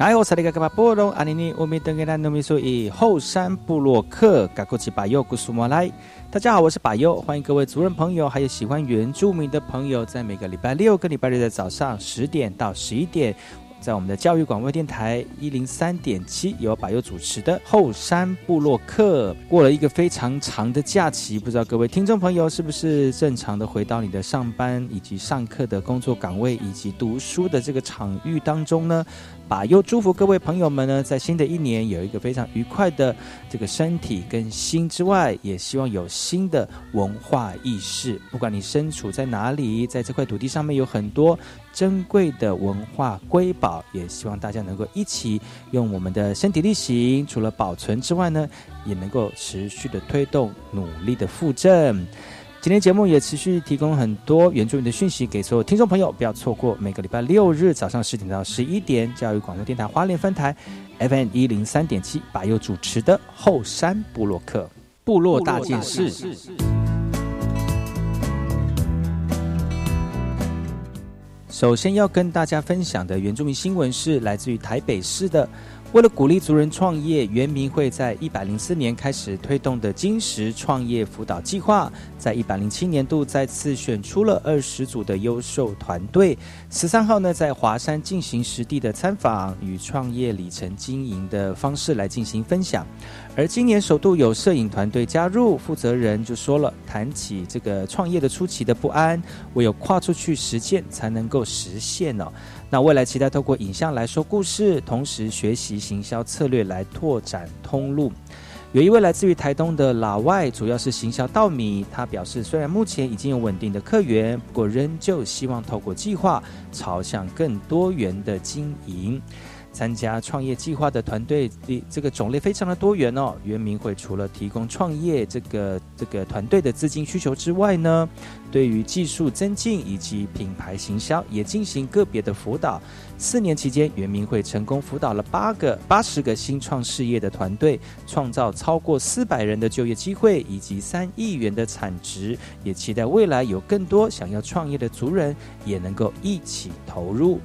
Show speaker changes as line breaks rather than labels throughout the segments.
哎，我是那个干嘛部落阿尼尼，我们等给咱农民说以后山部落客，赶过去把右古苏莫来。大家好，我是把右，欢迎各位族人朋友，还有喜欢原住民的朋友，在每个礼拜六跟礼拜日的早上十点到十一点。在我们的教育广播电台一零三点七，由百优主持的后山布洛克，过了一个非常长的假期，不知道各位听众朋友是不是正常的回到你的上班以及上课的工作岗位以及读书的这个场域当中呢？把又祝福各位朋友们呢，在新的一年有一个非常愉快的这个身体跟心之外，也希望有新的文化意识。不管你身处在哪里，在这块土地上面有很多珍贵的文化瑰宝，也希望大家能够一起用我们的身体力行，除了保存之外呢，也能够持续的推动努力的复振。今天节目也持续提供很多原住民的讯息给所有听众朋友，不要错过每个礼拜六日早上十点到十一点，教育广播电台花莲分台 FM 一零三点七，把佑主持的后山部落客部落大件事。首先要跟大家分享的原住民新闻是来自于台北市的。为了鼓励族人创业，原民会在一百零四年开始推动的金石创业辅导计划，在一百零七年度再次选出了二十组的优秀团队。十三号呢，在华山进行实地的参访与创业里程经营的方式来进行分享。而今年首度有摄影团队加入，负责人就说了，谈起这个创业的初期的不安，唯有跨出去实践，才能够实现哦。那未来期待透过影像来说故事，同时学习行销策略来拓展通路。有一位来自于台东的老外，主要是行销稻米。他表示，虽然目前已经有稳定的客源，不过仍旧希望透过计划朝向更多元的经营。参加创业计划的团队这个种类非常的多元哦。圆明会除了提供创业这个这个团队的资金需求之外呢，对于技术增进以及品牌行销也进行个别的辅导。四年期间，圆明会成功辅导了八个八十个新创事业的团队，创造超过四百人的就业机会以及三亿元的产值。也期待未来有更多想要创业的族人也能够一起投入。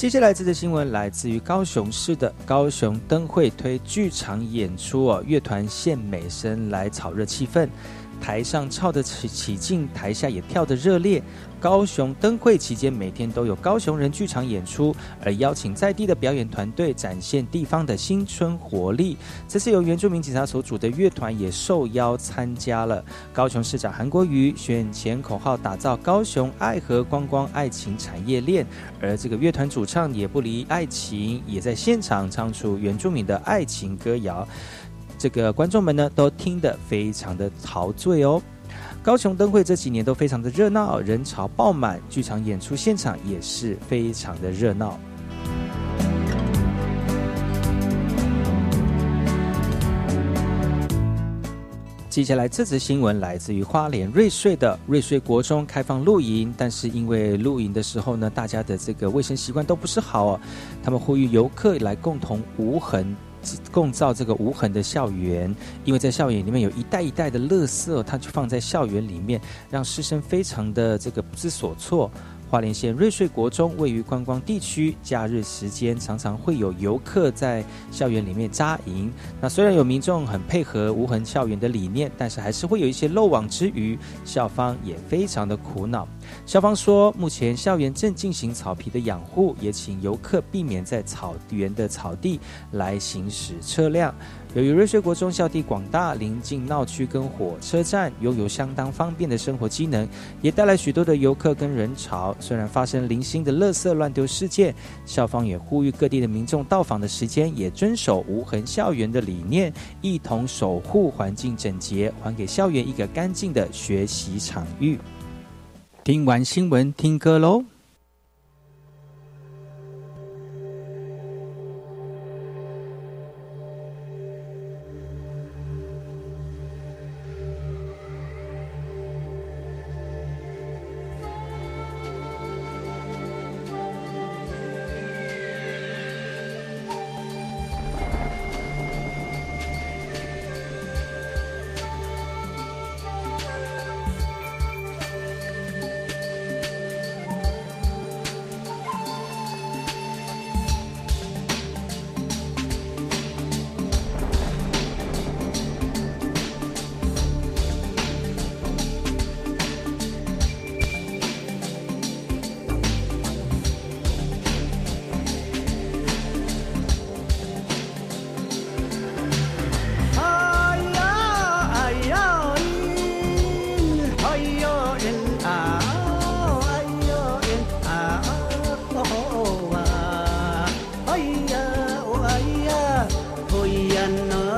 接下来这则新闻来自于高雄市的高雄灯会推剧场演出哦，乐团献美声来炒热气氛。台上唱得起起劲，台下也跳得热烈。高雄灯会期间，每天都有高雄人剧场演出，而邀请在地的表演团队展现地方的新春活力。这次由原住民警察所组的乐团也受邀参加了。高雄市长韩国瑜选前口号打造高雄爱河观光爱情产业链，而这个乐团主唱也不离爱情，也在现场唱出原住民的爱情歌谣。这个观众们呢，都听得非常的陶醉哦。高雄灯会这几年都非常的热闹，人潮爆满，剧场演出现场也是非常的热闹。接下来这则新闻来自于花莲瑞穗的瑞穗国中开放露营，但是因为露营的时候呢，大家的这个卫生习惯都不是好哦，他们呼吁游客来共同无痕共造这个无痕的校园，因为在校园里面有一袋一袋的垃圾，它就放在校园里面，让师生非常的这个不知所措。花莲县瑞穗国中位于观光地区，假日时间常常会有游客在校园里面扎营。那虽然有民众很配合无痕校园的理念，但是还是会有一些漏网之鱼，校方也非常的苦恼。校方说，目前校园正进行草皮的养护，也请游客避免在草原的草地来行驶车辆。由于瑞穗国中校地广大，临近闹区跟火车站，拥有相当方便的生活机能，也带来许多的游客跟人潮。虽然发生零星的垃圾乱丢事件，校方也呼吁各地的民众到访的时间也遵守无痕校园的理念，一同守护环境整洁，还给校园一个干净的学习场域。听完新闻，听歌喽。
জন্য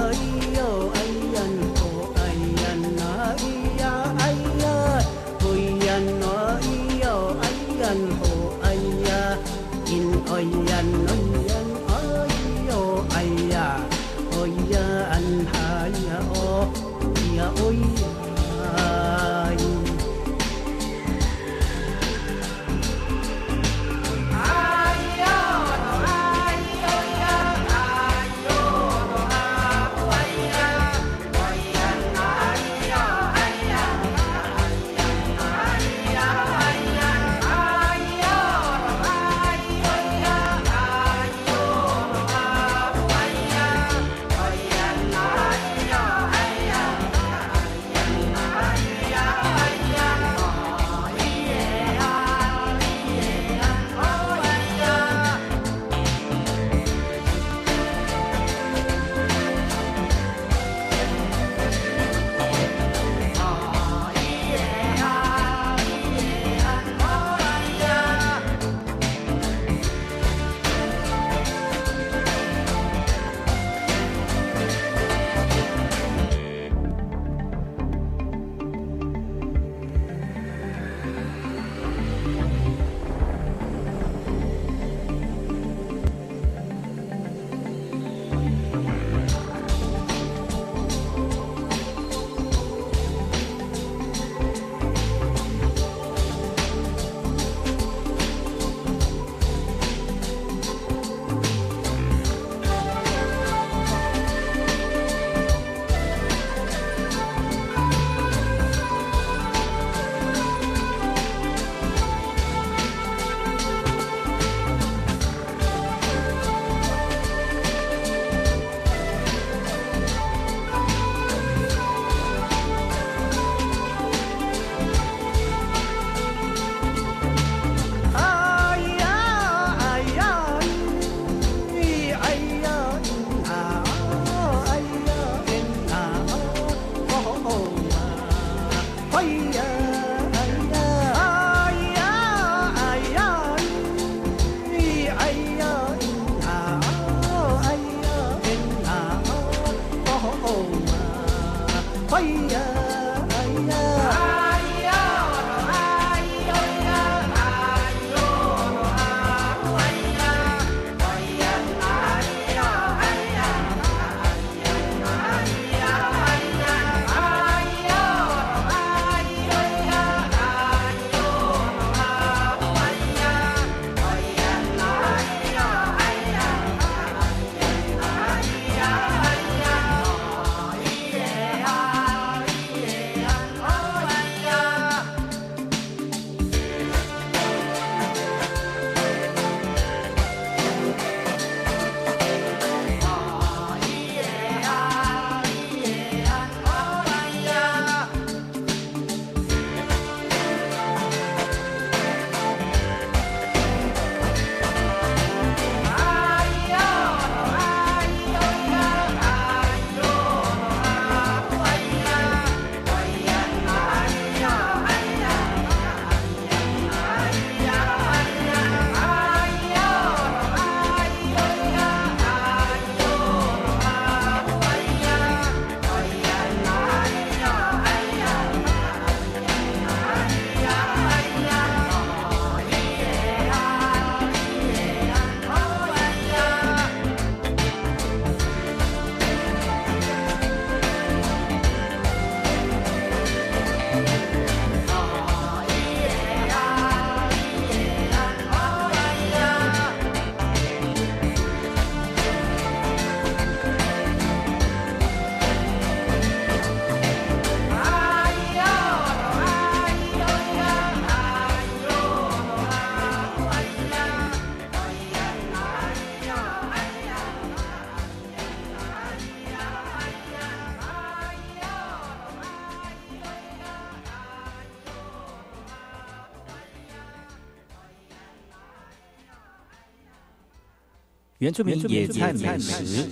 原住民野菜美食。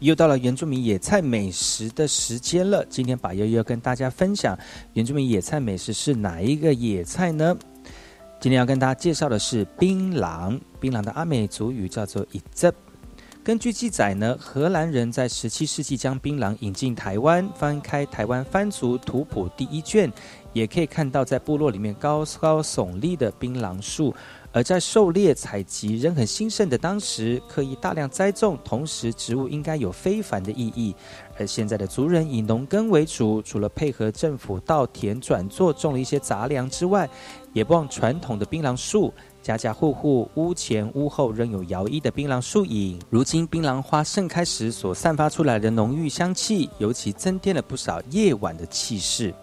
又到了原住民野菜美食的时间了。今天把悠悠要跟大家分享原住民野菜美食是哪一个野菜呢？今天要跟大家介绍的是槟榔。槟榔的阿美族语叫做 i z 根据记载呢，荷兰人在十七世纪将槟榔引进台湾。翻开台湾番族图谱第一卷，也可以看到在部落里面高高耸立的槟榔树。而在狩猎采集仍很兴盛的当时，刻意大量栽种，同时植物应该有非凡的意义。而现在的族人以农耕为主，除了配合政府稻田转作种了一些杂粮之外，也不忘传统的槟榔树。家家户户屋前屋后仍有摇曳的槟榔树影。如今槟榔花盛开时所散发出来的浓郁香气，尤其增添了不少夜晚的气势。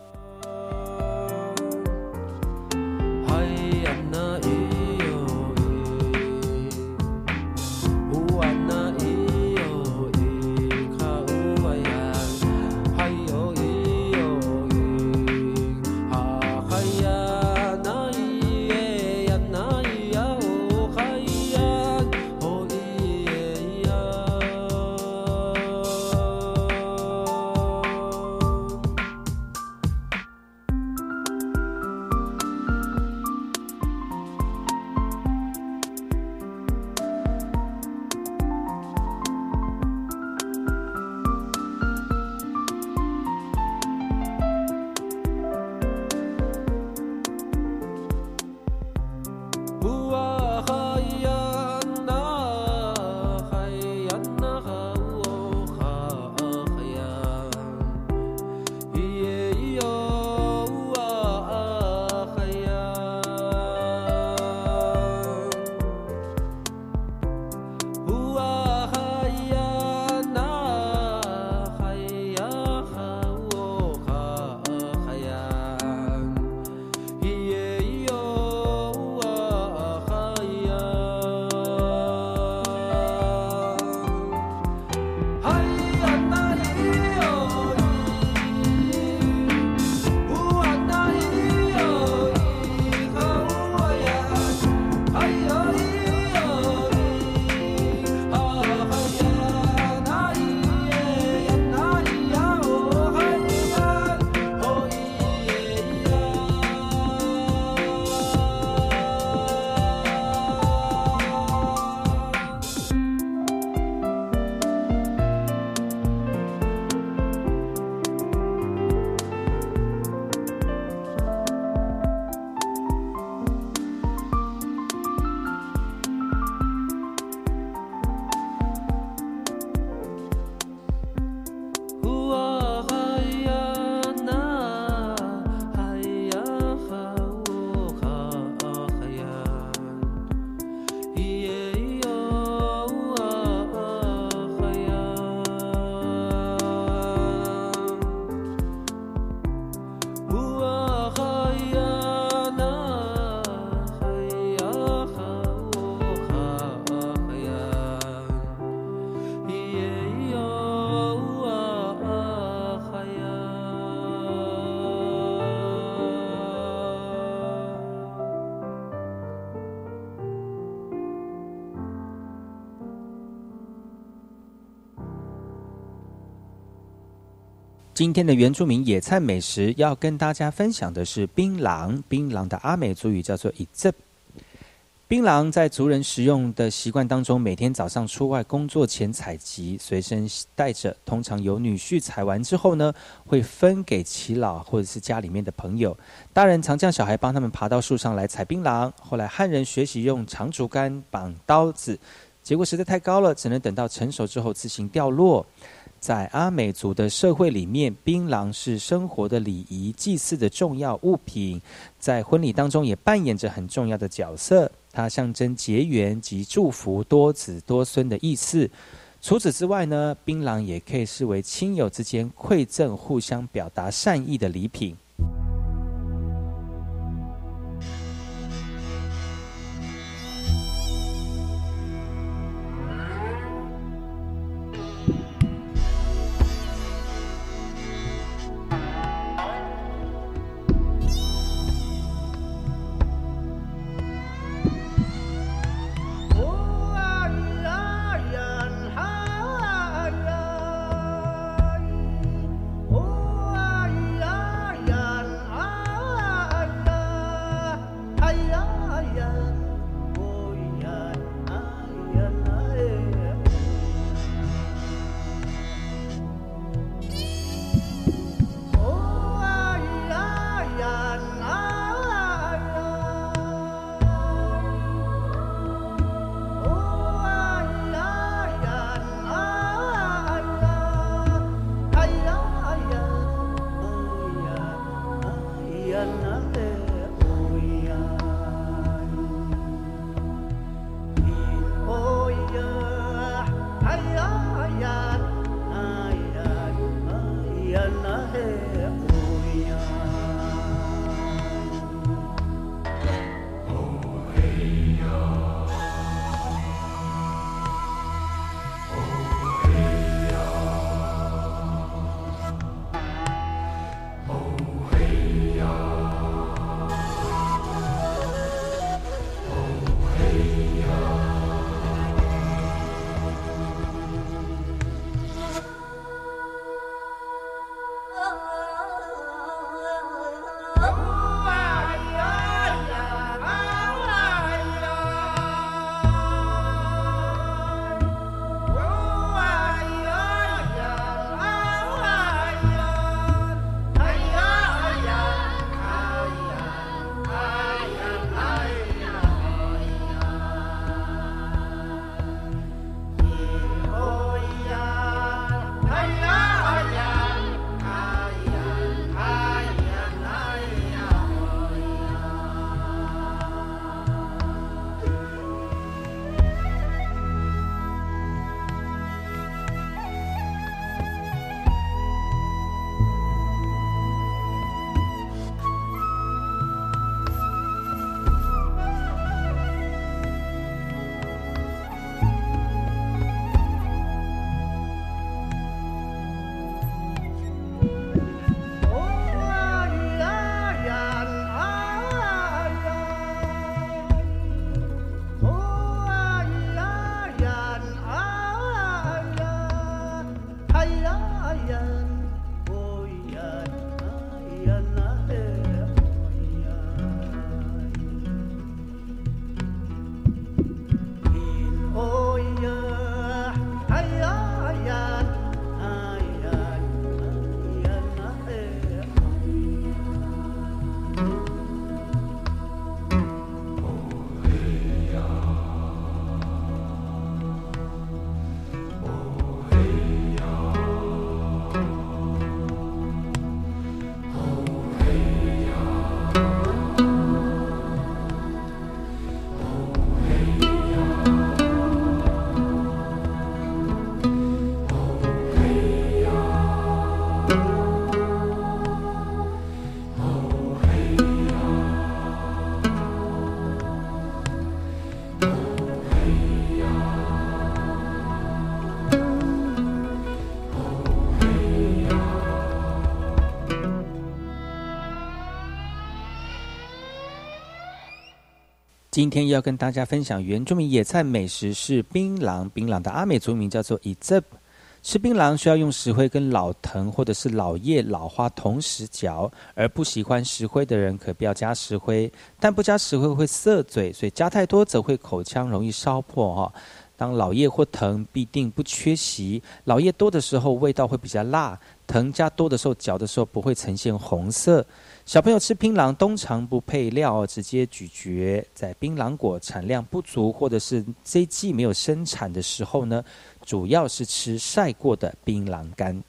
今天的原住民野菜美食要跟大家分享的是槟榔。槟榔的阿美族语叫做“伊泽”。槟榔在族人食用的习惯当中，每天早上出外工作前采集，随身带着。通常由女婿采完之后呢，会分给耆老或者是家里面的朋友。大人常叫小孩帮他们爬到树上来采槟榔。后来汉人学习用长竹竿绑刀子，结果实在太高了，只能等到成熟之后自行掉落。在阿美族的社会里面，槟榔是生活的礼仪、祭祀的重要物品，在婚礼当中也扮演着很重要的角色。它象征结缘及祝福多子多孙的意思。除此之外呢，槟榔也可以视为亲友之间馈赠、互相表达善意的礼品。
今天要跟大家分享原住民野菜美食是槟榔。槟榔的阿美族名叫做伊泽。吃槟榔需要用石灰跟老藤或者是老叶、老花同时嚼，而不喜欢石灰的人可不要加石灰。但不加石灰会涩嘴，所以加太多则会口腔容易烧破哈。当老叶或藤必定不缺席，老叶多的时候味道会比较辣，藤加多的时候嚼的时候不会呈现红色。小朋友吃槟榔通常不配料，直接咀嚼。在槟榔果产量不足或者是这一季没有生产的时候呢，主要是吃晒过的槟榔干。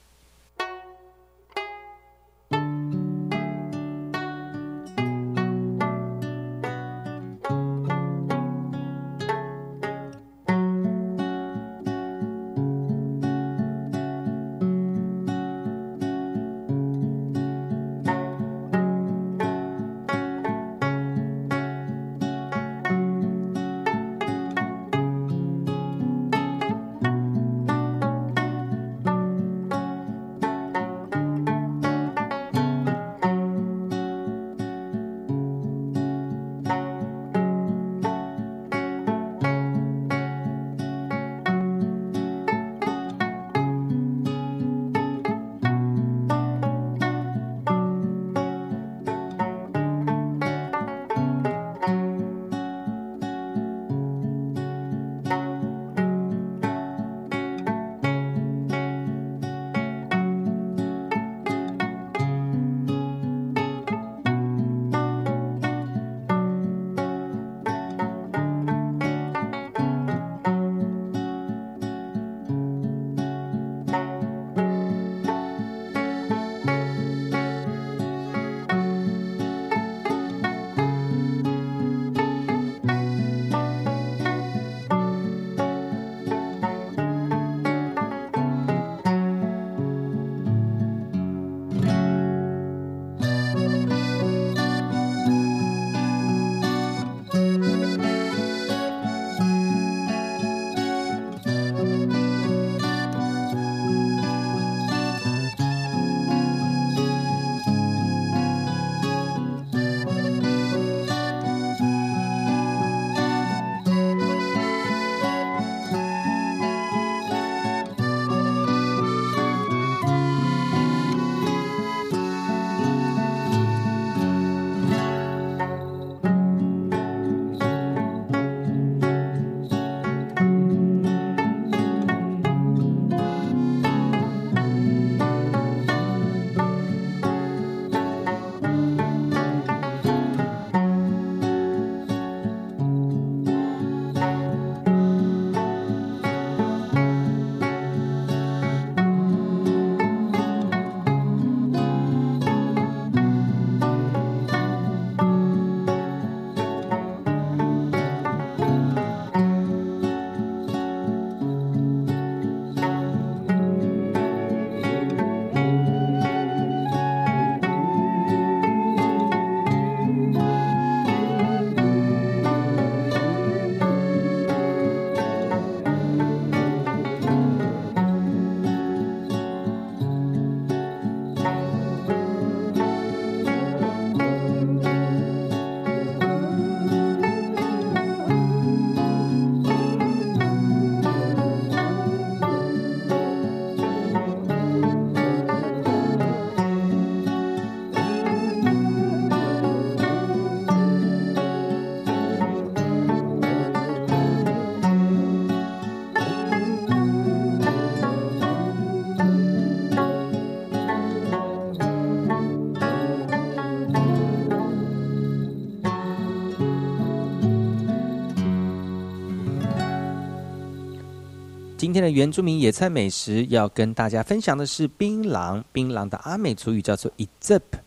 今天的原住民野菜美食要跟大家分享的是槟榔。槟榔的阿美族语叫做 i z p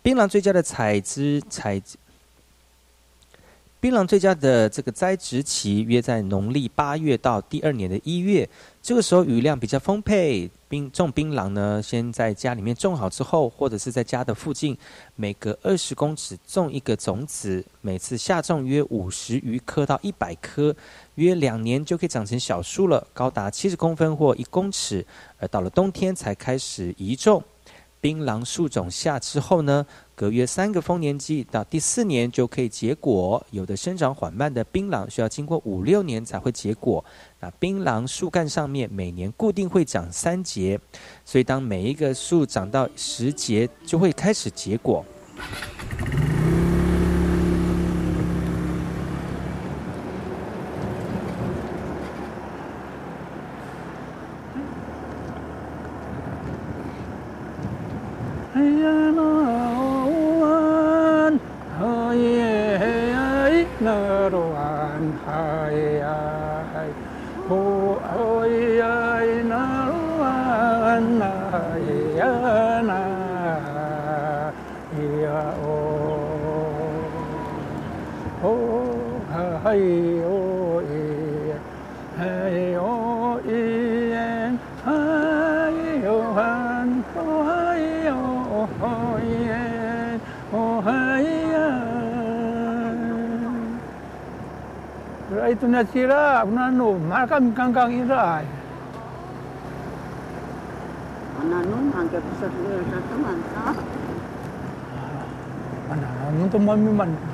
槟榔最佳的采枝采，槟榔最佳的这个栽植期约在农历八月到第二年的一月。这个时候雨量比较丰沛。冰种槟榔呢，先在家里面种好之后，或者是在家的附近，每隔二十公尺种一个种子，每次下种约五十余颗到一百颗，约两年就可以长成小树了，高达七十公分或一公尺。而到了冬天才开始移种。槟榔树种下之后呢，隔约三个丰年季到第四年就可以结果。有的生长缓慢的槟榔需要经过五六年才会结果。那槟榔树干上面每年固定会长三节，所以当每一个树长到十节，就会开始结果。
tu nasi lah, aku nak
nuk. Mereka mengganggang ini lah. Anak nun, angka pusat dia kata mantap. Ah. Anak nun tu mami mantap.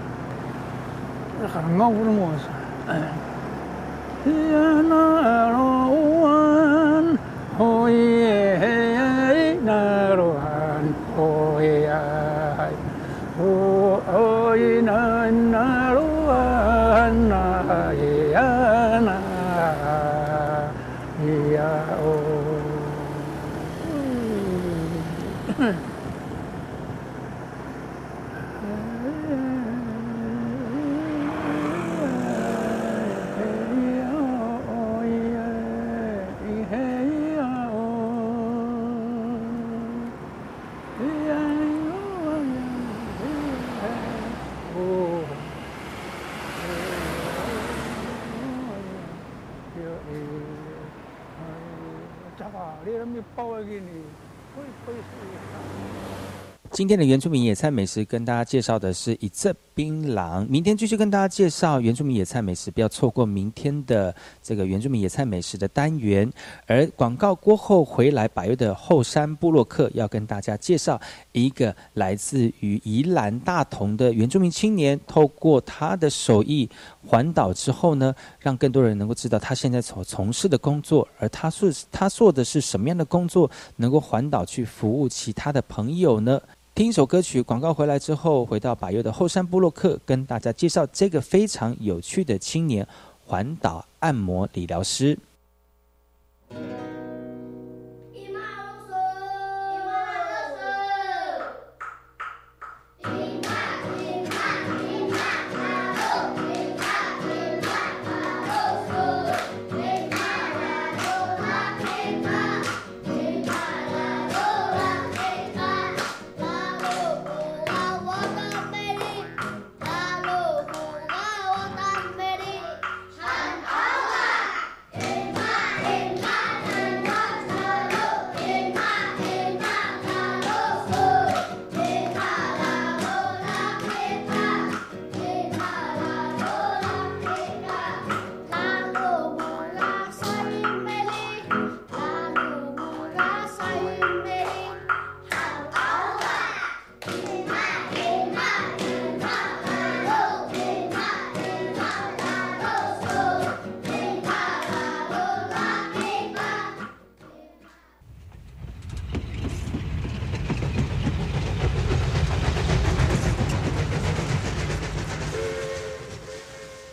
Sekarang ngau pun. Tiada eh, nak
今天的原住民野餐美食跟大家介绍的是一阵槟榔，明天继续跟大家介绍原住民野菜美食，不要错过明天的这个原住民野菜美食的单元。而广告过后回来，百越的后山部落客要跟大家介绍一个来自于宜兰大同的原住民青年，透过他的手艺环岛之后呢，让更多人能够知道他现在所从事的工作，而他是他做的是什么样的工作，能够环岛去服务其他的朋友呢？听一首歌曲，广告回来之后，回到百佑的后山布洛克，跟大家介绍这个非常有趣的青年环岛按摩理疗师。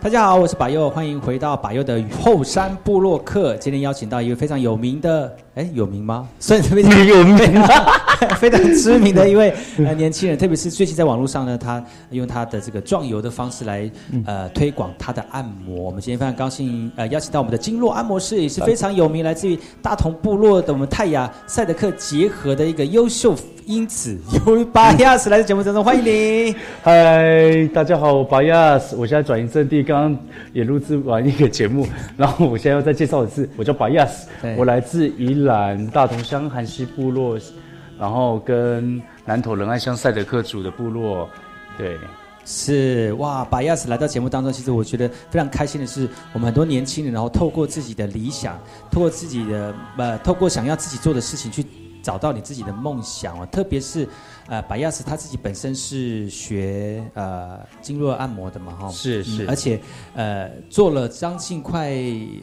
大家好，我是百佑，欢迎回到百佑的后山部落客。今天邀请到一位非常有名的，哎，有名吗？算是非常 有名、非常知名的一位 呃年轻人。特别是最近在网络上呢，他用他的这个壮游的方式来呃推广他的按摩。我们今天非常高兴呃邀请到我们的经络按摩师，也是非常有名，来自于大同部落的我们泰雅赛德克结合的一个优秀因子，由巴亚斯来到节目当中，欢迎你。
嗨，大家好，我巴亚斯，我现在转移阵地，刚刚也录制完一个节目，然后我现在要再介绍一次，我叫巴亚斯，我来自宜兰大同乡韩溪部落，然后跟南投仁爱乡赛德克族的部落，对，
是哇，把亚斯来到节目当中，其实我觉得非常开心的是，我们很多年轻人，然后透过自己的理想，透过自己的呃，透过想要自己做的事情去找到你自己的梦想哦。特别是呃，白亚斯他自己本身是学呃经络按摩的嘛哈，
是是
而且呃做了将近快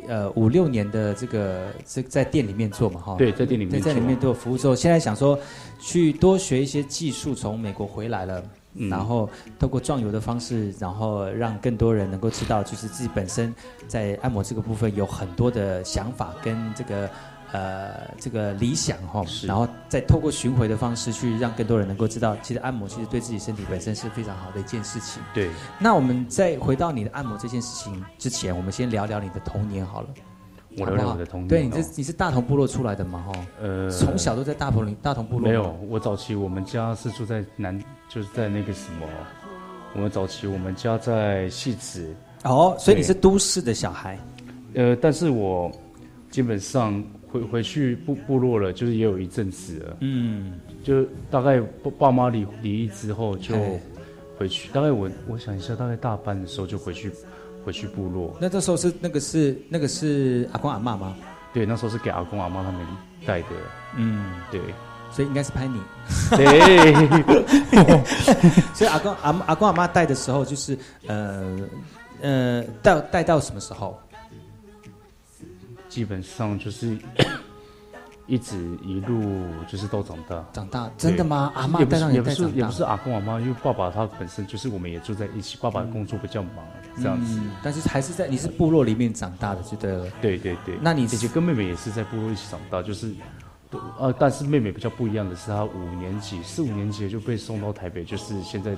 呃五六年的这个这在店里面做嘛哈，
对，在店里面
对，在里面做服务之后，现在想说去多学一些技术，从美国回来了，
嗯
然后透过壮游的方式，然后让更多人能够知道，就是自己本身在按摩这个部分有很多的想法跟这个。呃，这个理想哈，
是
然后再透过巡回的方式去让更多人能够知道，其实按摩其实对自己身体本身是非常好的一件事情。
对，
那我们再回到你的按摩这件事情之前，我们先聊聊你的童年好了。
我聊聊我的童年。
对你这
哦
你是大同部落出来的嘛？哈，
呃
从小都在大同大同部落吗
没有，我早期我们家是住在南，就是在那个什么，我们早期我们家在戏子，
哦，所以你是都市的小孩。
呃，但是我基本上回回去部部落了，就是也有一阵子了，
嗯，
就大概爸爸妈离离异之后就
哎
回去，大概我我想一下，大概大班的时候就回去回去部落，
那这时候是那个是那个是阿公阿妈吗？
对，那时候是给阿公阿妈他们带的，
嗯，
对
所以应该是拍你。
对，
所以阿公阿阿公阿妈带的时候，就是呃呃带带到什么时候？
基本上就是 一直一路就是到长大。
长大真的吗？阿妈带到你
是也不是也不是阿公阿妈，因为爸爸他本身就是我们也住在一起，爸爸工作比较忙，这样子。
嗯，但是还是在你是部落里面长大的，就对了。
对对对，
那你
姐姐跟妹妹也是在部落一起长大，就是，呃，但是妹妹比较不一样的是，她五年级四五年级就被送到台北，就是现在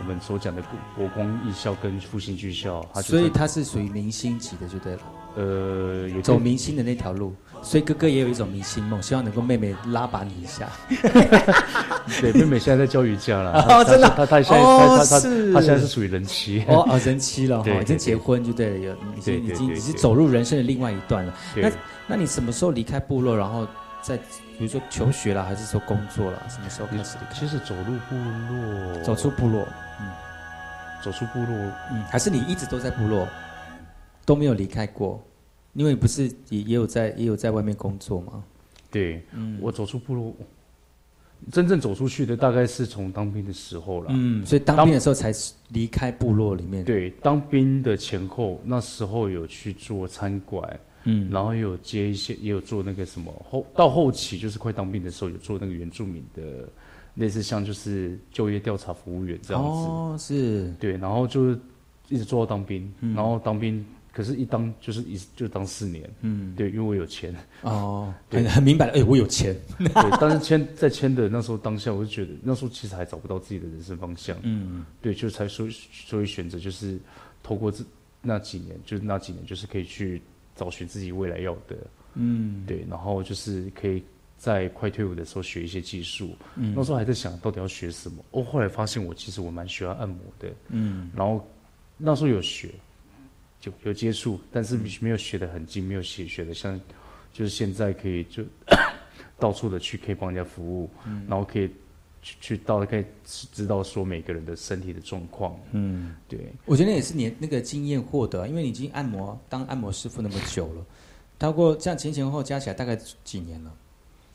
我们所讲的国光艺校跟复兴剧校，她
所以她是属于明星级的，就对了。
呃有
走明星的那条路，所以哥哥也有一种明星梦，希望能够妹妹拉拔你一下。
对，妹妹现在在教瑜伽了，
真的
她她现在
哦
她她她现在是属于人妻。
哦哦，人妻了哈，
对
已经结婚就对了，有已
对
经已经已经走入人生的另外一段了。
对
那那你什么时候离开部落，然后在比如说求学啦，还是说工作啦？什么时候开始离开？
其实走入部落，
走出部落，嗯
走出部落，
嗯，还是你一直都在部落，都没有离开过？因为不是也也有在也有在外面工作吗？
对，
嗯
我走出部落，真正走出去的大概是从当兵的时候了。
嗯，所以当兵的时候才离开部落里面。
对，当兵的前后，那时候有去做餐馆，
嗯
然后也有接一些，也有做那个什么后到后期就是快当兵的时候，有做那个原住民的，类似像就是就业调查服务员这样子。
哦，是，
对，然后就是一直做到当兵，
嗯
然后当兵，可是一当就是一就当四年。
嗯，
对，因为我有钱。
哦，
对
很很明白了，哎，我有钱。
对，但是签在签的那时候当下，我就觉得那时候其实还找不到自己的人生方向。
嗯，
对，就才所以所以选择就是透过这那几年，就是那几年就是可以去找寻自己未来要的。
嗯，
对，然后就是可以在快退伍的时候学一些技术。
嗯
那时候还在想到底要学什么。哦，后来发现我其实我蛮喜欢按摩的。
嗯，
然后那时候有学，就有接触，但是
嗯。
没有学的很精，没有学学的像，就是现在可以就 到处的去可以帮人家服务，
嗯。
然后可以去去到可以知道说每个人的身体的状况。
嗯，
对，
我觉得也是你那个经验获得，因为你已经按摩当按摩师傅那么久了，超过这样前前后后加起来大概几年了？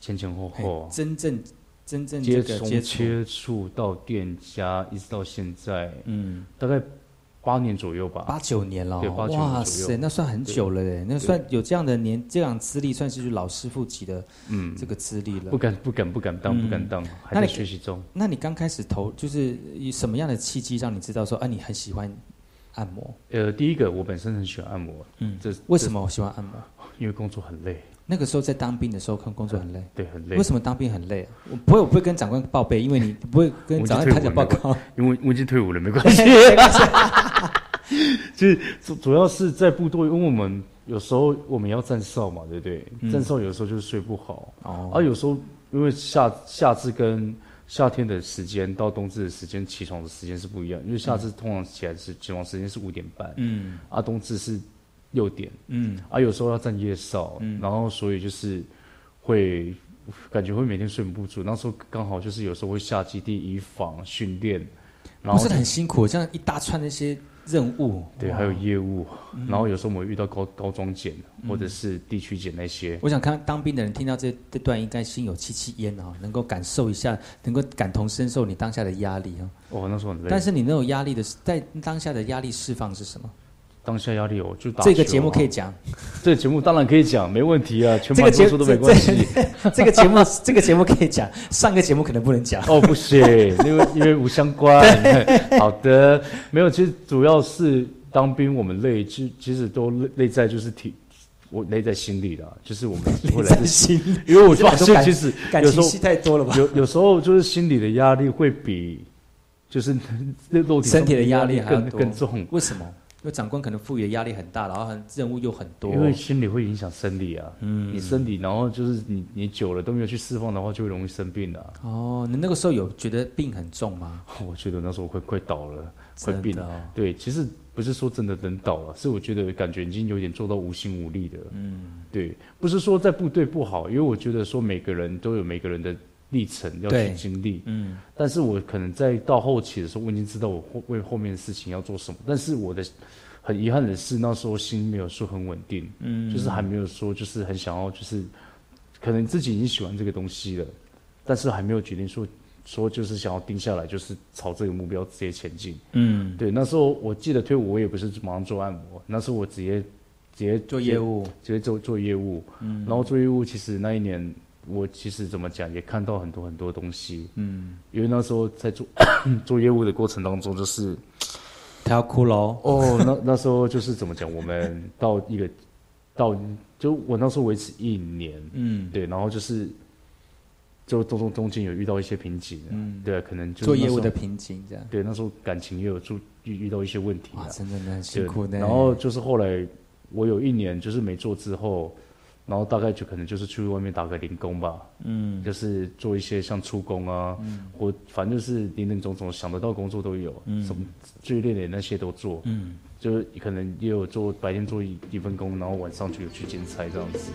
前前后后
真正真正
接
接触
到店家，一直到现在，
嗯，
大概八年左右吧。
八九年了哦，
对八九年
哇塞，那算很久了嘞，那算有这样的年这样资历，算是老师傅级的
嗯
这个资历了。
不敢不敢不敢当，
嗯
不敢当，还在学习中。
那你刚开始投就是以什么样的契机让你知道说，啊，你很喜欢按摩？
呃，第一个我本身很喜欢按摩，
嗯
这
为什么我喜欢按摩？
因为工作很累，
那个时候在当兵的时候，看工作很累。
对，很累。
为什么当兵很累啊？我不会，我不会跟长官报备，因为你不会跟长官他讲报告。
因为我已经退伍了，没关系。就是 主主要是在部队，因为我们有时候我们要站哨嘛，对不对？
嗯
站哨有时候就是睡不好，
哦
啊，有时候因为夏夏至跟夏天的时间到冬至的时间起床的时间是不一样，因为夏至通常起来是起床时间是五点半，
嗯
啊，冬至是六点，
嗯
啊，有时候要站夜哨，
嗯
然后所以就是会感觉会每天睡不足。那时候刚好就是有时候会下基地以防训练，然后
不是很辛苦，这样一大串那些任务。
对，还有业务，
嗯
然后有时候我们会遇到高高中检或者是地区检那些，
我想看当兵的人听到这这段，应该心有戚戚焉啊，能够感受一下，能够感同身受你当下的压力啊。
哦，那时候很累。
但是你那种压力的，在当下的压力释放是什么？
当下压力我，就打球
这个节目
啊
可以讲，
这个节目当然可以讲，没问题啊，全
这个节
盘播出都没关系。
这这个节目这个节目可以讲，上个节目可能不能讲。
哦，不行，因为因为无相关。好的，没有，其实主要是当兵，我们累，其其实都累累在就是体，我累在心里啦，就是我们会来
在
自
心里
因为我发现其实
感
有时候
情戏太多了吧？
有有时候就是心理的压力会比就是肉体
身体的压力还
更更重，
为什么？因为长官可能赋予的压力很大，然后很任务又很多。
因为心理会影响生理啊。
嗯
你生理，然后就是你你久了都没有去释放的话，就会容易生病啊。
哦，你那个时候有觉得病很重吗？
我觉得那时候快快倒了，快病了。对，其实不是说真的能倒了，是我觉得感觉已经有点做到无心无力的。
嗯，
对，不是说在部队不好，因为我觉得说每个人都有每个人的历程要去经历。
嗯，
但是我可能在到后期的时候，我已经知道我后为后面的事情要做什么，但是我的很遗憾的是，那时候心没有说很稳定，
嗯。
就是还没有说就是很想要就是，可能自己已经喜欢这个东西了，但是还没有决定说说就是想要定下来，就是朝这个目标直接前进。
嗯，
对，那时候我记得退伍，我也不是马上做按摩，那时候我直接直接
做业务，
直接做做业务，
嗯。
然后做业务，其实那一年我其实怎么讲，也看到很多很多东西，
嗯，
因为那时候在做 做业务的过程当中，就是
他要哭喽。
哦，那那时候就是怎么讲，我们到一个到就我那时候维持一年，
嗯，
对，然后就是就中中中间有遇到一些瓶颈，
嗯。
对，可能就
做业务的瓶颈这样。
对，那时候感情也有注遇遇到一些问题啊。
哇，真的很辛苦的。
然后就是后来我有一年就是没做之后，然然后大概就可能就是去外面打个零工吧，
嗯。
就是做一些像出工啊，或反正就是林林总总想得到工作都有，
嗯。
什么最累的那些都做，
嗯，
就是可能也有做白天做一一份工，然后晚上就有去兼差这样子。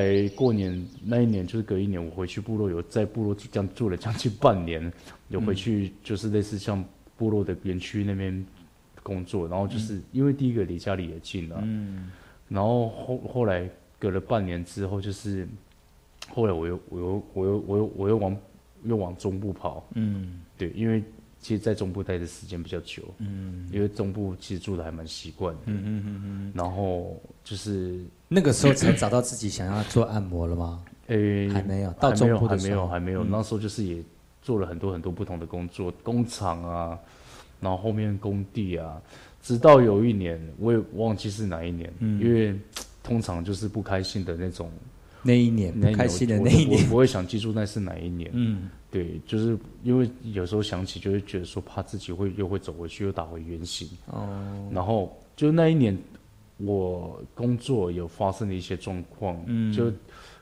来过年那一年，就是隔一年，我回去部落，有在部落这样住了将近半年，有回去就是类似像部落的园区那边工作，然后就是因为第一个离家里也近啊，
嗯。
然后后后来隔了半年之后，就是后来我又我又我又我又我又往又往中部跑，
嗯。
对，因为其实在中部待的时间比较久，
嗯。
因为中部其实住的还蛮习惯的，
嗯嗯嗯嗯，
然后就是
那个时候才找到自己想要做按摩了吗？
诶、
还没有到中部的时候
没有还没有，
嗯。
那时候就是也做了很多很多不同的工作，工厂啊，然后后面工地啊，直到有一年我也忘记是哪一年，
嗯。
因为通常就是不开心的那种，
那一年不开心的那一年。
我，不会想记住那是哪一年，
嗯。
对，就是因为有时候想起就会觉得说怕自己会又会走回去，又打回原形，
哦，
然后就那一年，我工作有发生了一些状况，
嗯。
就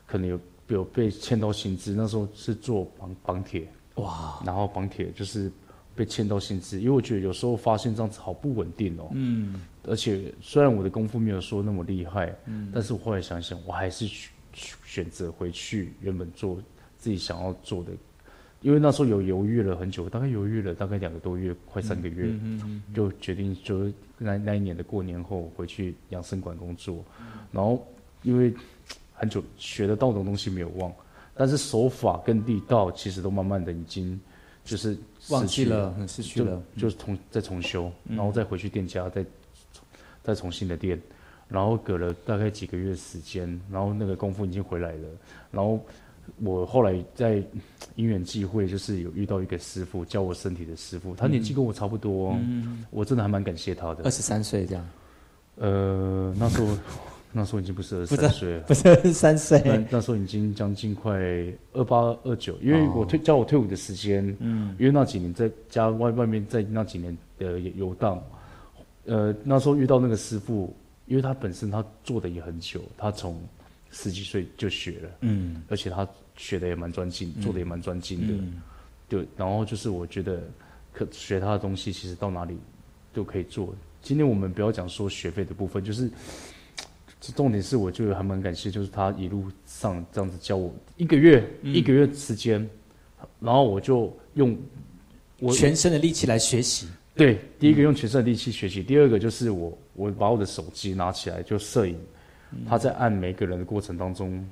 可能有有被欠到薪资，那时候是做绑绑铁，
哇，
然后绑铁就是被欠到薪资，因为我觉得有时候发现这样子好不稳定哦，
嗯。
而且虽然我的功夫没有说那么厉害，
嗯。
但是我后来想想，我还是选选择回去原本做自己想要做的，因为那时候有犹豫了很久，大概犹豫了大概两个多月，快三个月，
嗯嗯嗯
就决定就是那那一年的过年后回去养生馆工作，然后因为很久学的道的东西没有忘，但是手法跟力道其实都慢慢的已经就是
忘
失去
记了，嗯失去了，
就就是重再重修，然后再回去店家再再重新的练，然后隔了大概几个月时间，然后那个功夫已经回来了，然后我后来在因缘际会，就是有遇到一个师傅教我身体的师傅，他年纪跟我差不多、哦，我真的还蛮感谢他的。
二。十三岁这样，
呃，那时候那时候已经不是二十三岁了，
不是二十三
那
岁，
那时候已经将近快二八二九，因为我退教我退伍的时间，嗯，因为那几年在家外外面在那几年的游荡，呃，那时候遇到那个师傅，因为他本身他做的也很久，他从十几岁就学了，
嗯。
而且他学的也蛮专精，做的也蛮专精的，
嗯。
对，然后就是我觉得可学他的东西，其实到哪里都可以做。今天我们不要讲说学费的部分，就是重点是我觉得还蛮感谢，就是他一路上这样子教我一个月、
嗯。
一个月时间，然后我就用我
全身的力气来学习，
对，第一个用全身的力气学习，第二个就是我我把我的手机拿起来就摄影，他在按每个人的过程当中，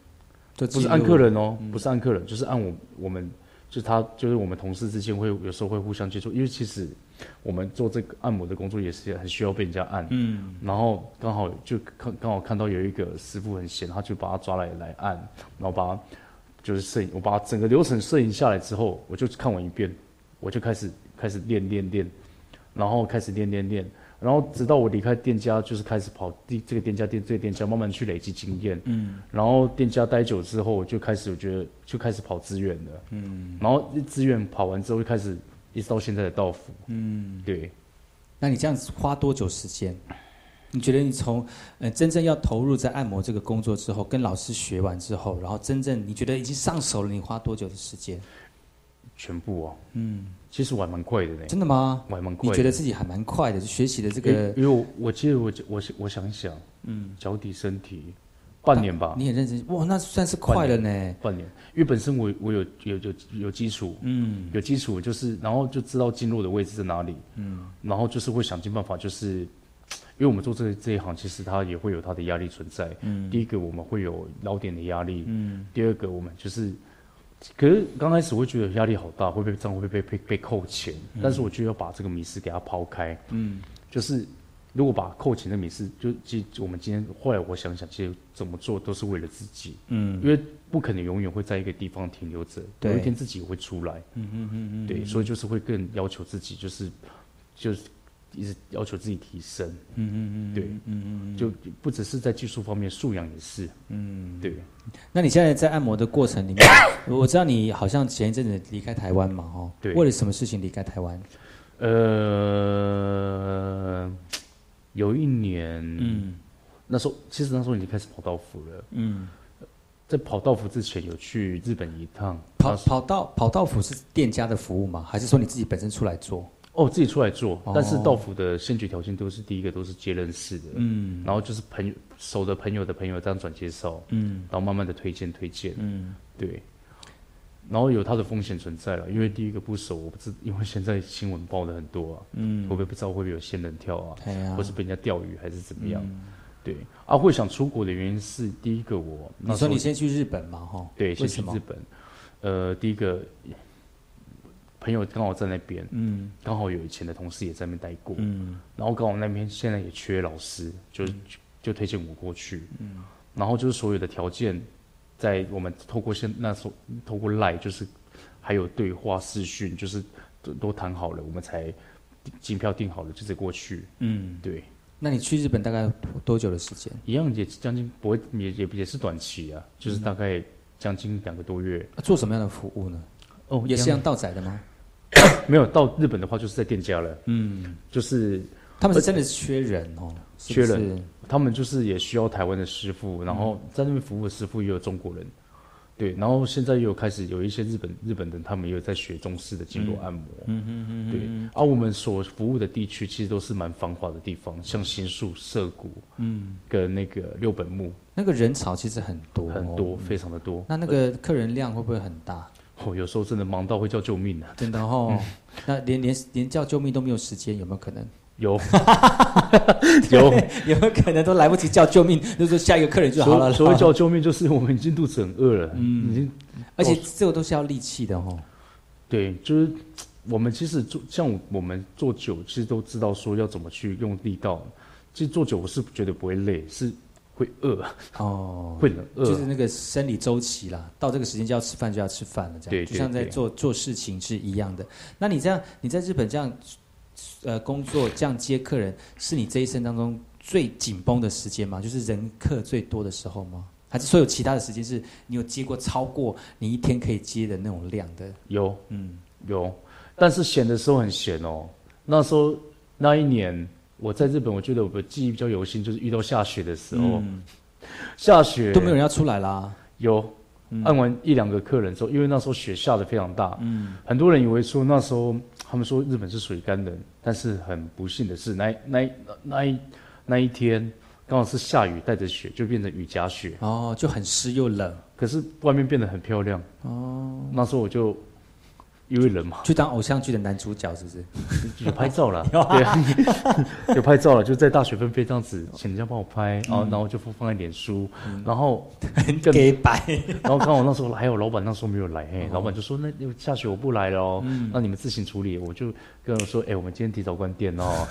就
不是按客人哦，不是按客人，就是按我我们，就是他就是我们同事之间会有时候会互相接触，因为其实我们做这个按摩的工作也是很需要被人家按，
嗯，
然后刚好就看刚好看到有一个师傅很闲，他就把他抓来来按，然后把他就是摄影，我把整个流程摄影下来之后，我就看完一遍，我就开始开始练练练，然后开始练练练，然后直到我离开店家，就是开始跑第这个店家店这个店家，慢慢去累积经验，
嗯，
然后店家待久之后，就开始我觉得就开始跑资源了，嗯，然后资源跑完之后，就开始一直到现在的道府，
嗯，
对，
那你这样子花多久时间？你觉得你从呃真正要投入在按摩这个工作之后，跟老师学完之后，然后真正你觉得已经上手了，你花多久的时间？
全部哦，
嗯，
其实我还蛮快的呢，
真的吗？
我还蛮快的，
你觉得自己还蛮快的，就学习的这个，
因为我我记得我我我想想，
嗯，
脚底身体半年吧，
你很认真，哇，那算是快了呢。
半年，因为本身我我有有有有基础，
嗯。
有基础就是，然后就知道经络的位置在哪里，
嗯。
然后就是会想尽办法，就是因为我们做这这一行，其实它也会有它的压力存在。
嗯。
第一个我们会有老点的压力，
嗯。
第二个我们就是，可是刚开始我会觉得压力好大，会被这样会被被被扣钱，但是我就要把这个迷失给它抛开，
嗯。
就是如果把扣钱的迷失，就其实我们今天后来我想想，其实怎么做都是为了自己，
嗯。
因为不可能永远会在一个地方停留着，有一天自己会出来，
嗯嗯嗯嗯，
对，所以就是会更要求自己，就是就是一直要求自己提升，
嗯嗯嗯，
对
嗯嗯嗯，
就不只是在技术方面，素养也是，
嗯。
对，
那你现在在按摩的过程里面，我知道你好像前一阵子离开台湾嘛，哦，
对。
为了什么事情离开台湾？
呃，有一年，
嗯。
那时候其实那时候已经开始跑道服了，
嗯，
在跑道服之前有去日本一趟，
跑跑道跑道服是店家的服务吗？还是说你自己本身出来做？
哦自己出来做，
哦
但是道府的先决条件都是第一个都是接认识的，
嗯。
然后就是朋友熟的朋友的朋友这样转介绍，
嗯。
然后慢慢的推荐推荐，
嗯。
对，然后有它的风险存在了，因为第一个不熟，我不知，因为现在新闻报的很多啊，
嗯。
会不会不知道会不会有仙人跳啊，
哎呀。
或是被人家钓鱼还是怎么样？
嗯。
对，啊，会想出国的原因是第一个我
你说你先去日本嘛，哈？
对，先去日？本，呃，第一个朋友刚好在那边，
嗯
刚好有以前的同事也在那边待过，
嗯
然后刚好那边现在也缺老师，就就推荐我过去，
嗯
然后就是所有的条件，在我们透过现那时候透过赖就是还有对话视讯，就是都都谈好了，我们才机票订好了，就直接过去。
嗯，
对，
那你去日本大概多久的时间？
一样也将近不会也也也是短期啊，就是大概将近两个多月。
啊做什么样的服务呢？
哦
也是像道仔的吗？
没有到日本的话，就是在店家了，
嗯，
就是
他们是真的是缺人哦，是不是？
缺人，他们就是也需要台湾的师傅，然后在那边服务的师傅也有中国人，对，然后现在又有开始有一些日本日本人，他们也有在学中式的经络按摩，
嗯嗯嗯，
对，而、我们所服务的地区其实都是蛮繁华的地方，像新宿、涩谷，
嗯，
跟那个六本木。
那个人潮其实很多哦。
很多，非常的多。
那那个客人量会不会很大？
哦，有时候真的忙到会叫救命啊！
真的哦，那连连连叫救命都没有时间，有没有可能？
有 有，
有没有可能都来不及叫救命，就是下一个客人就好了？
所所谓叫救命，就是我们已经肚子很饿了，嗯，已经，
而且这个都是要力气的哦。
对，就是我们其实做像我们做酒，其实都知道说要怎么去用力道。其实做酒我是觉得不会累，是会饿，
哦，
会冷饿，
就是那个生理周期啦，到这个时间就要吃饭就要吃饭了，这样
对对
就像在做做事情是一样的。那你这样你在日本这样呃工作这样接客人，是你这一生当中最紧绷的时间吗？就是人客最多的时候吗？还是说有其他的时间是你有接过超过你一天可以接的那种量的？
有
嗯，
有，但是闲的时候很闲哦。那时候那一年我在日本，我觉得我的记忆比较犹新，就是遇到下雪的时候，
嗯。
下雪
都没有人要出来啦。
有
嗯。
按完一两个客人之后，因为那时候雪下的非常大，
嗯。
很多人以为说那时候他们说日本是水干冷，但是很不幸的是，那那那那一那一天刚好是下雨带着雪，就变成雨夹雪，
哦，就很湿又冷。
可是外面变得很漂亮。
哦，
那时候我就因为人嘛，
去当偶像剧的男主角是不是？
有拍照了，对，有拍照了，就在大雪纷飞这样子，请人家帮我拍，然后
嗯
然后就放放在脸书，然后
很给白，
然后刚好那时候还有老板那时候没有来，嘿，
哦。
老板就说那下雪我不来了哦，
嗯。
那你们自行处理，我就跟我说，哎，我们今天提早关店哦，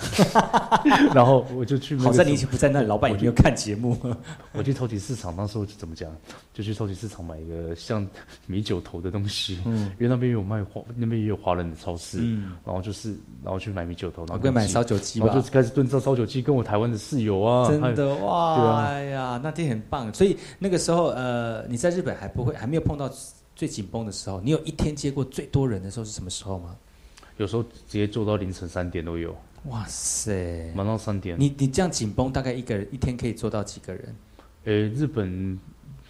然后我就去那个
好在你已经不在那里，老板也没有看节目。
我去超级市场，那时候就怎么讲，就去超级市场买一个像米酒头的东西，
嗯
因为那边有卖华，那边也有华人的超市，
嗯
然后就是然后去买米酒头，然后
我该买
跟
烧酒鸡吧
然后就开始炖烧烧酒鸡，跟我台湾的室友啊，
真的哇，
对啊
哎呀，那天很棒。所以那个时候，呃，你在日本还不会，还没有碰到最紧绷的时候。你有一天接过最多人的时候是什么时候吗？
有时候直接做到凌晨三点都有，
哇塞，
忙到三点。
你你这样紧绷，大概一个人一天可以做到几个人？
诶，日本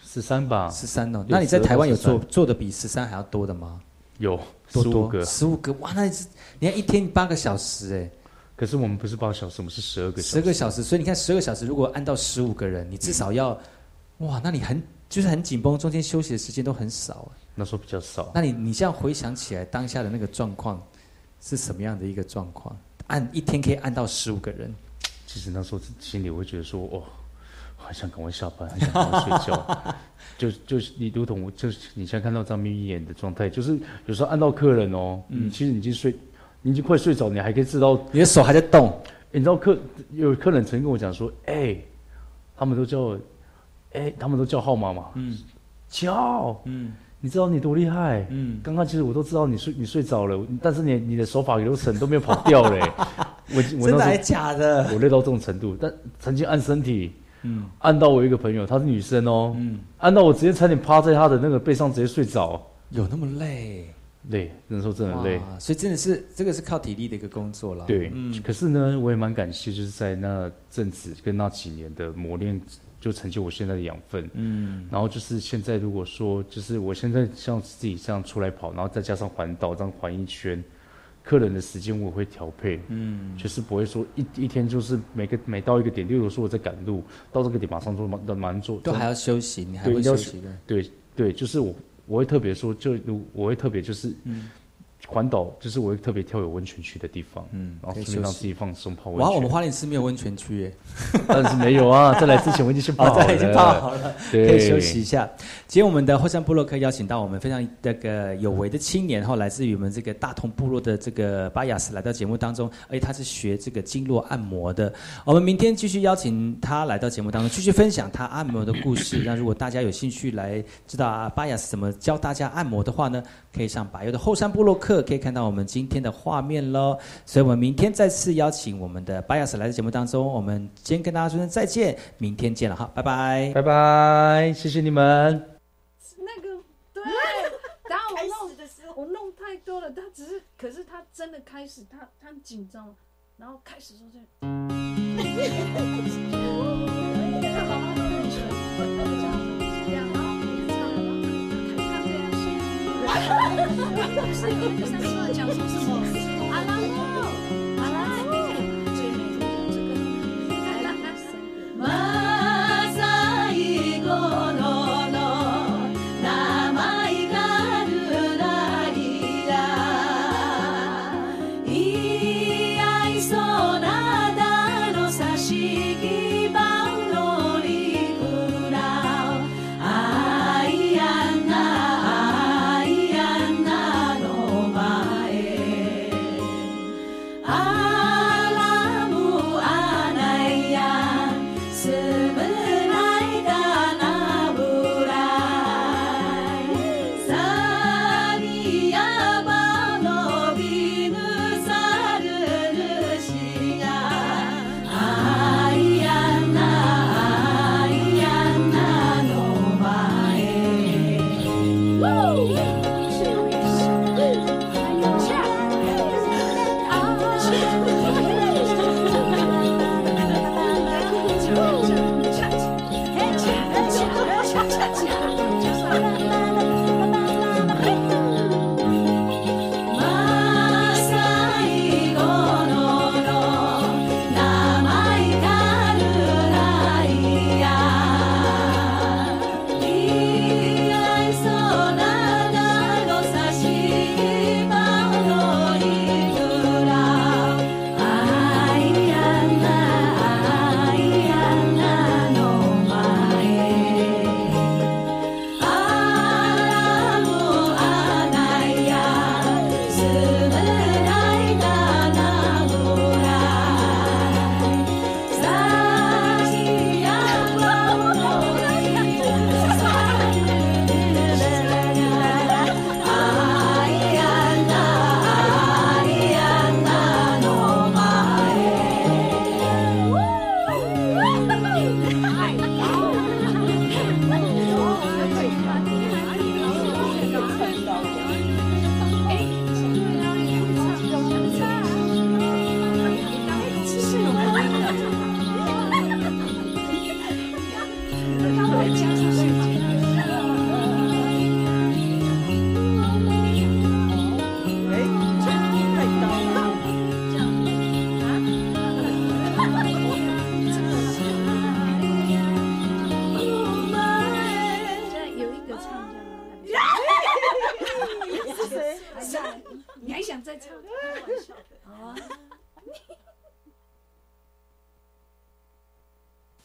十三吧，
十三哦。那你在台湾有做做的比十三还要多的吗？
有
多多
十五个，
十五个哇！那你是你看一天八个小时哎，
可是我们不是八个小时，我们是十二个小时。
十个小时，所以你看十二个小时，如果按到十五个人，你至少要哇，那你很就是很紧绷，中间休息的时间都很少哎。
那时候比较少。
那你你这样回想起来，当下的那个状况是什么样的一个状况？按一天可以按到十五个人，
其实那时候心里会觉得说，哦，很想赶快下班，很想赶快睡觉。就就是你如同我，就是你现在看到张眯眯眼的状态，就是有时候按到客人哦，
嗯
嗯，其实你已经睡，你已经快睡着，你还可以知道，
你的手还在动。
你知道客有客人曾经跟我讲说，哎、他们都叫我，哎、他们都叫号码嘛，
嗯
叫，
嗯
你知道你多厉害，
嗯，
刚刚其实我都知道你睡你睡着了，但是你你的手法流程都没有跑掉嘞。我
真的还假的？
我累到这种程度，但曾经按身体，
嗯
按到我一个朋友，她是女生哦，
嗯，
按到我直接差点趴在她的那个背上直接睡着，
有那么累？
累，那时候真的累。
哇所以真的是这个是靠体力的一个工作啦。
对，
嗯
可是呢，我也蛮感谢，就是在那阵子跟那几年的磨练，就成就我现在的养分。
嗯。
然后就是现在，如果说就是我现在像自己这样出来跑，然后再加上环岛这样环一圈，客人的时间我也会调配，
嗯。
就是不会说一一天就是每个每到一个点，例如说我在赶路，到这个点马上做马马上做，
都还要休息，你还会休息的。
对对，就是我我会特别说，就如我会特别就是
嗯
环岛，就是我会特别挑有温泉区的地方，
嗯
然后顺便让自己放松泡温泉哇，
我们花莲市没有温泉区耶，
但是没有啊，在来之前我已经先泡
哦，
好了，
对，已经泡好了，可，以休息一下。今天我们的后山部落客邀请到我们非常那个有为的青年，后，来自于我们这个大同部落的这个巴雅斯来到节目当中，而且他是学这个经络按摩的。我们明天继续邀请他来到节目当中，继续分享他按摩的故事。那如果大家有兴趣来知道啊巴雅斯怎么教大家按摩的话呢，可以上百优的后山部落客，可以看到我们今天的画面喽。所以我们明天再次邀请我们的巴雅斯来到节目当中，我们今天跟大家说声再见，明天见了哈，拜拜。
拜拜，谢谢你们。
那个对，然后我弄的时候我弄太多了，他只是，可是他真的开始，他他很紧张，然后开始说这，不是有那个三个讲说什么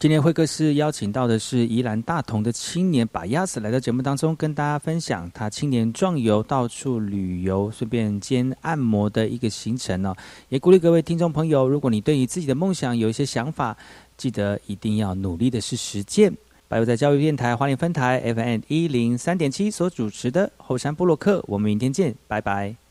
今天会客室邀请到的是宜兰大同的青年把亚斯来到节目当中，跟大家分享他青年壮游、到处旅游、顺便兼按摩的一个行程哦。也鼓励各位听众朋友，如果你对你自己的梦想有一些想法，记得一定要努力的是实践。百有在教育电台花莲分台 FM 一零三点七所主持的后山部落客，我们明天见，拜拜。